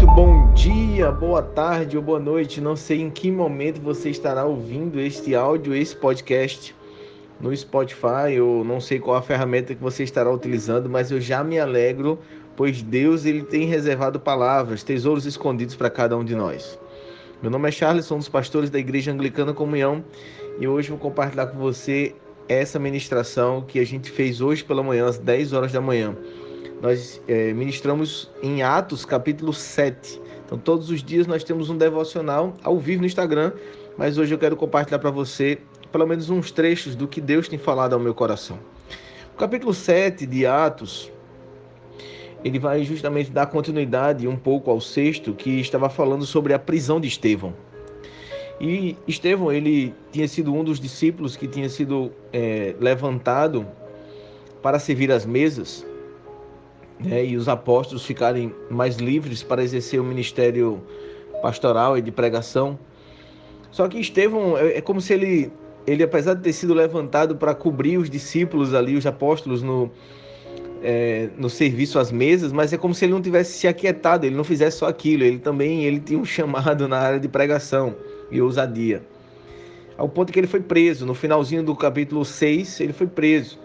muito bom dia, boa tarde ou boa noite. Não sei em que momento você estará ouvindo este áudio, esse podcast no Spotify ou não sei qual a ferramenta que você estará utilizando, mas eu já me alegro, pois Deus ele tem reservado palavras, tesouros escondidos para cada um de nós. Meu nome é Charles, sou um dos pastores da Igreja Anglicana Comunhão e hoje vou compartilhar com você essa ministração que a gente fez hoje pela manhã, às 10 horas da manhã nós é, ministramos em Atos capítulo 7. Então, todos os dias nós temos um devocional ao vivo no Instagram, mas hoje eu quero compartilhar para você pelo menos uns trechos do que Deus tem falado ao meu coração. O capítulo 7 de Atos, ele vai justamente dar continuidade um pouco ao sexto, que estava falando sobre a prisão de Estevão. E Estevão, ele tinha sido um dos discípulos que tinha sido é, levantado para servir as mesas né, e os apóstolos ficarem mais livres para exercer o ministério pastoral e de pregação. Só que Estevão é, é como se ele, ele apesar de ter sido levantado para cobrir os discípulos ali, os apóstolos no, é, no serviço às mesas, mas é como se ele não tivesse se aquietado, ele não fizesse só aquilo, ele também ele tinha um chamado na área de pregação e ousadia. Ao ponto que ele foi preso, no finalzinho do capítulo 6, ele foi preso.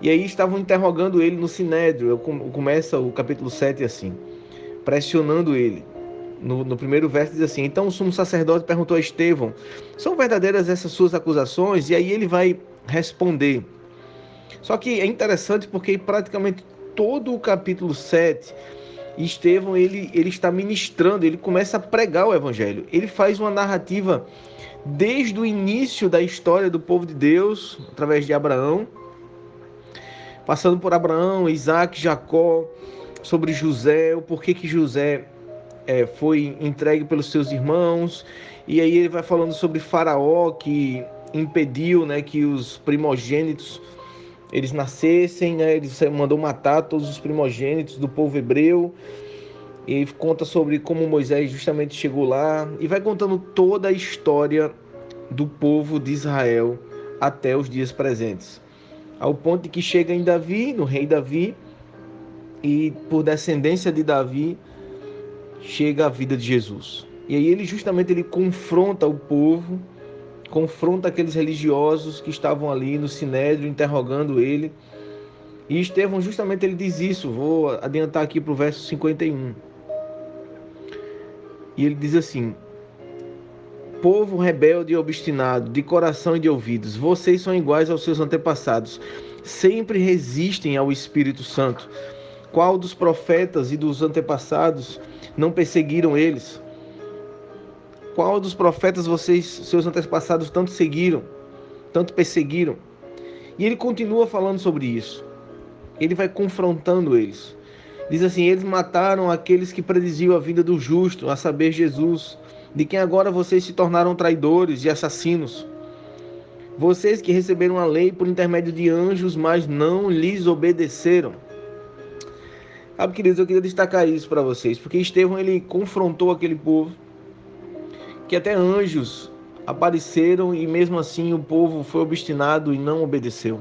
E aí estavam interrogando ele no Sinédrio. Começa o capítulo 7 assim, pressionando ele. No, no, primeiro verso diz assim: Então o sumo sacerdote perguntou a Estevão: São verdadeiras essas suas acusações? E aí ele vai responder. Só que é interessante porque praticamente todo o capítulo 7, Estevão ele, ele está ministrando, ele começa a pregar o evangelho. Ele faz uma narrativa desde o início da história do povo de Deus, através de Abraão, passando por Abraão, Isaac, Jacó, sobre José, o porquê que José é, foi entregue pelos seus irmãos, e aí ele vai falando sobre Faraó que impediu, né, que os primogênitos eles nascessem, né, ele mandou matar todos os primogênitos do povo hebreu. E conta sobre como Moisés justamente chegou lá e vai contando toda a história do povo de Israel até os dias presentes ao ponto de que chega em Davi, no rei Davi, e por descendência de Davi chega a vida de Jesus. E aí ele justamente ele confronta o povo, confronta aqueles religiosos que estavam ali no sinédrio interrogando ele. E Estevão justamente ele diz isso, vou adiantar aqui para o verso 51. E ele diz assim: Povo rebelde e obstinado, de coração e de ouvidos, vocês são iguais aos seus antepassados. Sempre resistem ao Espírito Santo. Qual dos profetas e dos antepassados não perseguiram eles? Qual dos profetas vocês, seus antepassados, tanto seguiram, tanto perseguiram? E ele continua falando sobre isso. Ele vai confrontando eles. Diz assim: Eles mataram aqueles que prediziam a vida do justo, a saber, Jesus de quem agora vocês se tornaram traidores e assassinos. Vocês que receberam a lei por intermédio de anjos, mas não lhes obedeceram. Sabe, queridos, eu queria destacar isso para vocês, porque Estevão ele confrontou aquele povo que até anjos apareceram e mesmo assim o povo foi obstinado e não obedeceu.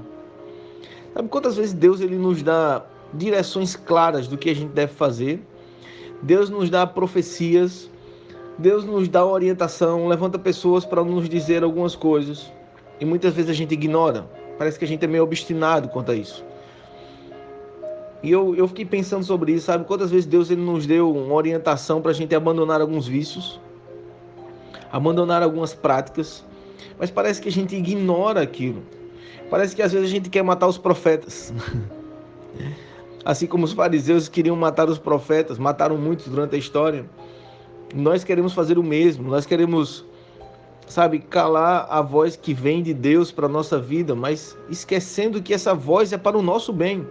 Sabe quantas vezes Deus ele nos dá direções claras do que a gente deve fazer? Deus nos dá profecias, Deus nos dá orientação, levanta pessoas para nos dizer algumas coisas e muitas vezes a gente ignora. Parece que a gente é meio obstinado quanto a isso. E eu, eu fiquei pensando sobre isso, sabe? Quantas vezes Deus ele nos deu uma orientação para a gente abandonar alguns vícios, abandonar algumas práticas, mas parece que a gente ignora aquilo. Parece que às vezes a gente quer matar os profetas. assim como os fariseus queriam matar os profetas, mataram muitos durante a história nós queremos fazer o mesmo, nós queremos, sabe, calar a voz que vem de Deus para a nossa vida, mas esquecendo que essa voz é para o nosso bem.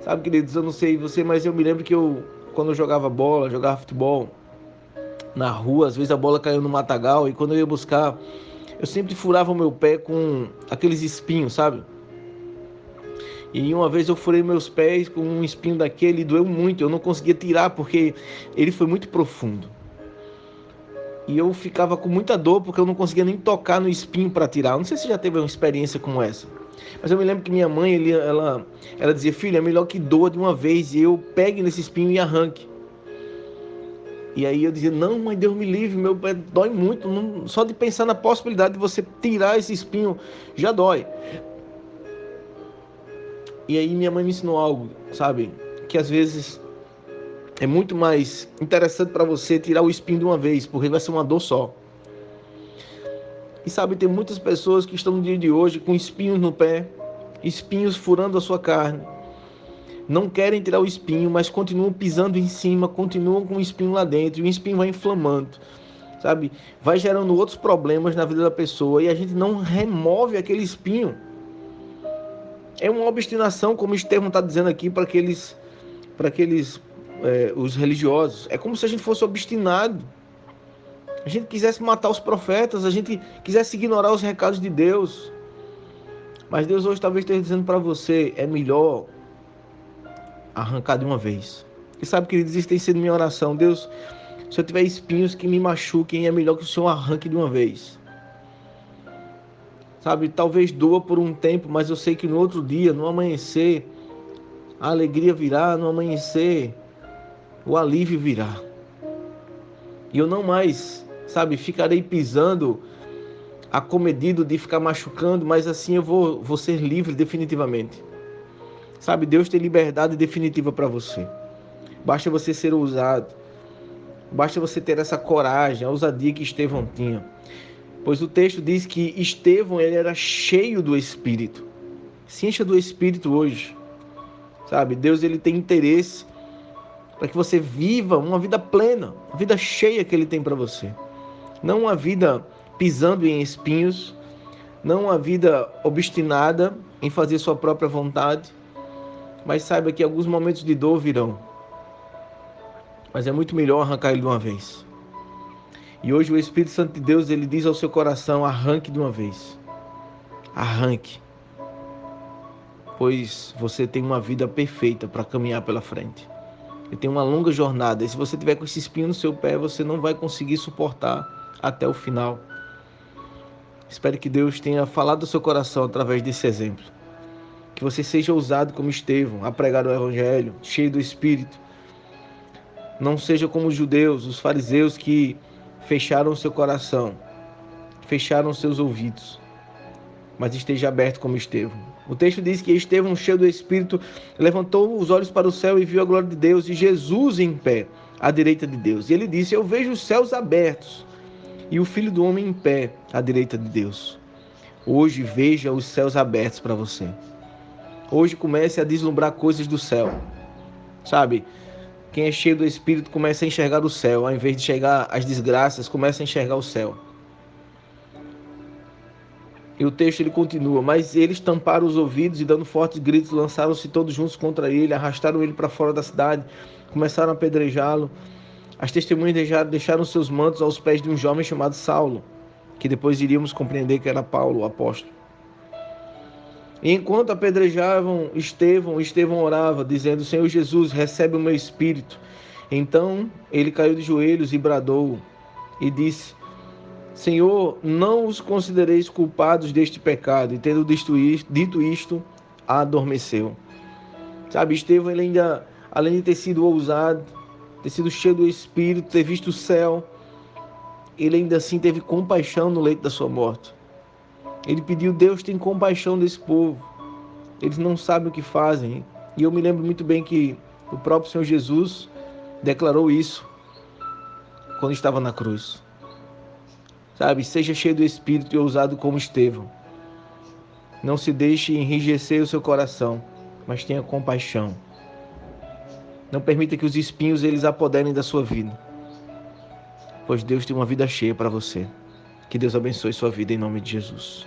Sabe, queridos, eu não sei você, mas eu me lembro que eu, quando eu jogava bola, jogava futebol na rua, às vezes a bola caiu no matagal e quando eu ia buscar, eu sempre furava o meu pé com aqueles espinhos, sabe? E uma vez eu furei meus pés com um espinho daquele doeu muito. Eu não conseguia tirar porque ele foi muito profundo. E eu ficava com muita dor porque eu não conseguia nem tocar no espinho para tirar. Eu não sei se já teve uma experiência como essa. Mas eu me lembro que minha mãe, ela, ela dizia, filho, é melhor que doa de uma vez e eu pegue nesse espinho e arranque. E aí eu dizia, não, mãe, Deus me livre, meu pé dói muito. Não, só de pensar na possibilidade de você tirar esse espinho já dói. E aí minha mãe me ensinou algo, sabe? Que às vezes é muito mais interessante para você tirar o espinho de uma vez, porque vai ser uma dor só. E sabe, tem muitas pessoas que estão no dia de hoje com espinhos no pé, espinhos furando a sua carne. Não querem tirar o espinho, mas continuam pisando em cima, continuam com o espinho lá dentro, e o espinho vai inflamando, sabe? Vai gerando outros problemas na vida da pessoa e a gente não remove aquele espinho. É uma obstinação, como Estevão está dizendo aqui, para aqueles, para aqueles é, os religiosos. É como se a gente fosse obstinado. A gente quisesse matar os profetas, a gente quisesse ignorar os recados de Deus. Mas Deus hoje talvez esteja dizendo para você: é melhor arrancar de uma vez. E sabe, queridos, isso tem sido minha oração. Deus, se eu tiver espinhos que me machuquem, é melhor que o Senhor arranque de uma vez. Sabe, talvez doa por um tempo, mas eu sei que no outro dia, no amanhecer, a alegria virá, no amanhecer, o alívio virá. E eu não mais, sabe, ficarei pisando acomedido de ficar machucando, mas assim eu vou, vou ser livre definitivamente. Sabe, Deus tem liberdade definitiva para você. Basta você ser ousado. Basta você ter essa coragem, a ousadia que Estevão tinha. Pois o texto diz que Estevão ele era cheio do Espírito. Se encha do Espírito hoje. Sabe? Deus ele tem interesse para que você viva uma vida plena, uma vida cheia que ele tem para você. Não uma vida pisando em espinhos, não uma vida obstinada em fazer sua própria vontade, mas saiba que alguns momentos de dor virão. Mas é muito melhor arrancar ele de uma vez. E hoje o Espírito Santo de Deus ele diz ao seu coração: arranque de uma vez. Arranque. Pois você tem uma vida perfeita para caminhar pela frente. E tem uma longa jornada. E se você tiver com esse espinho no seu pé, você não vai conseguir suportar até o final. Espero que Deus tenha falado ao seu coração através desse exemplo. Que você seja ousado como Estevão, a pregar o Evangelho, cheio do Espírito. Não seja como os judeus, os fariseus que fecharam seu coração, fecharam seus ouvidos, mas esteja aberto como Estevão. O texto diz que Estevão, cheio do Espírito, levantou os olhos para o céu e viu a glória de Deus e Jesus em pé, à direita de Deus. E ele disse: Eu vejo os céus abertos e o Filho do Homem em pé, à direita de Deus. Hoje veja os céus abertos para você. Hoje comece a deslumbrar coisas do céu. Sabe? Quem é cheio do Espírito começa a enxergar o céu, ao invés de enxergar as desgraças, começa a enxergar o céu. E o texto ele continua: Mas eles tamparam os ouvidos e, dando fortes gritos, lançaram-se todos juntos contra ele, arrastaram ele para fora da cidade, começaram a apedrejá-lo. As testemunhas deixaram, deixaram seus mantos aos pés de um jovem chamado Saulo, que depois iríamos compreender que era Paulo, o apóstolo. E enquanto apedrejavam Estevão, Estevão orava, dizendo: Senhor Jesus, recebe o meu espírito. Então ele caiu de joelhos e bradou e disse: Senhor, não os considereis culpados deste pecado. E tendo dito isto, adormeceu. Sabe, Estevão, ele ainda, além de ter sido ousado, ter sido cheio do Espírito, ter visto o céu, ele ainda assim teve compaixão no leito da sua morte. Ele pediu, Deus tem compaixão desse povo. Eles não sabem o que fazem. E eu me lembro muito bem que o próprio Senhor Jesus declarou isso quando estava na cruz. Sabe, seja cheio do Espírito e ousado como Estevão. Não se deixe enrijecer o seu coração, mas tenha compaixão. Não permita que os espinhos eles apoderem da sua vida. Pois Deus tem uma vida cheia para você. Que Deus abençoe sua vida em nome de Jesus.